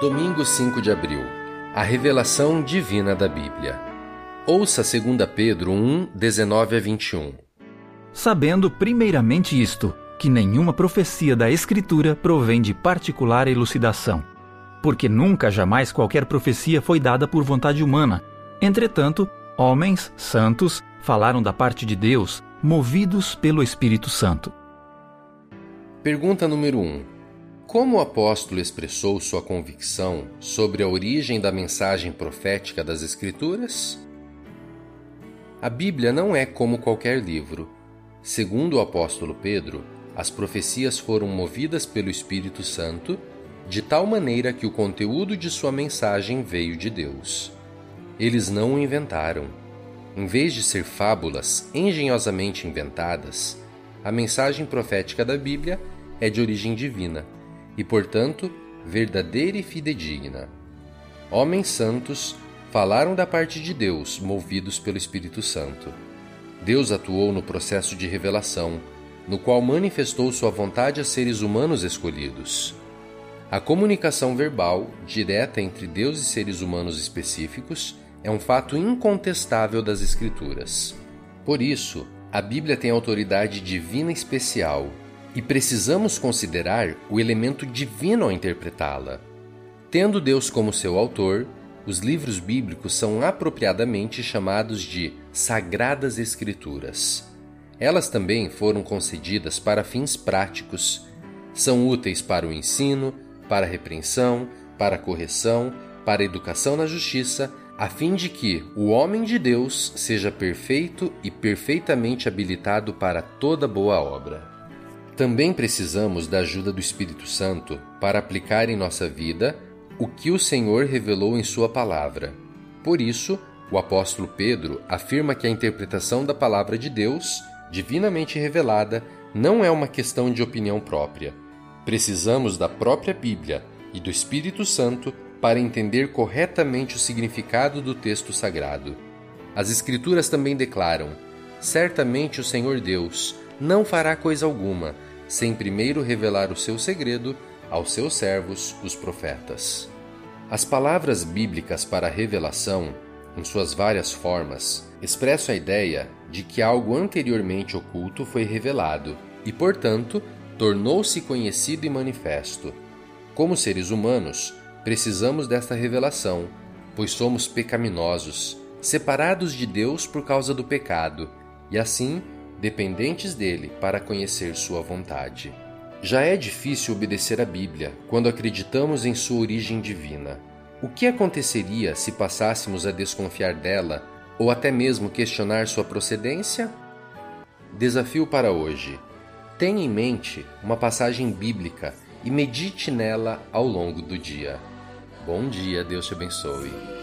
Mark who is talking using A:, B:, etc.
A: Domingo 5 de abril A revelação divina da Bíblia. Ouça 2 Pedro 1, 19 a 21.
B: Sabendo primeiramente isto, que nenhuma profecia da Escritura provém de particular elucidação, porque nunca jamais qualquer profecia foi dada por vontade humana. Entretanto, homens santos falaram da parte de Deus, movidos pelo Espírito Santo.
A: Pergunta número 1. Como o apóstolo expressou sua convicção sobre a origem da mensagem profética das Escrituras? A Bíblia não é como qualquer livro. Segundo o apóstolo Pedro, as profecias foram movidas pelo Espírito Santo de tal maneira que o conteúdo de sua mensagem veio de Deus. Eles não o inventaram. Em vez de ser fábulas engenhosamente inventadas, a mensagem profética da Bíblia é de origem divina e, portanto, verdadeira e fidedigna. Homens santos falaram da parte de Deus, movidos pelo Espírito Santo. Deus atuou no processo de revelação, no qual manifestou sua vontade a seres humanos escolhidos. A comunicação verbal, direta entre Deus e seres humanos específicos, é um fato incontestável das Escrituras. Por isso, a Bíblia tem autoridade divina especial e precisamos considerar o elemento divino ao interpretá-la. Tendo Deus como seu autor, os livros bíblicos são apropriadamente chamados de Sagradas Escrituras. Elas também foram concedidas para fins práticos. São úteis para o ensino, para a repreensão, para a correção, para a educação na justiça, a fim de que o homem de Deus seja perfeito e perfeitamente habilitado para toda boa obra. Também precisamos da ajuda do Espírito Santo para aplicar em nossa vida o que o Senhor revelou em Sua palavra. Por isso, o apóstolo Pedro afirma que a interpretação da palavra de Deus, divinamente revelada, não é uma questão de opinião própria. Precisamos da própria Bíblia e do Espírito Santo para entender corretamente o significado do texto sagrado. As Escrituras também declaram: Certamente o Senhor Deus não fará coisa alguma sem primeiro revelar o seu segredo aos seus servos, os profetas. As palavras bíblicas para revelação, em suas várias formas, expressam a ideia de que algo anteriormente oculto foi revelado e, portanto, tornou-se conhecido e manifesto. Como seres humanos, precisamos desta revelação, pois somos pecaminosos, separados de Deus por causa do pecado, e assim dependentes dele para conhecer sua vontade. Já é difícil obedecer à Bíblia quando acreditamos em sua origem divina. O que aconteceria se passássemos a desconfiar dela ou até mesmo questionar sua procedência? Desafio para hoje. Tenha em mente uma passagem bíblica e medite nela ao longo do dia. Bom dia, Deus te abençoe.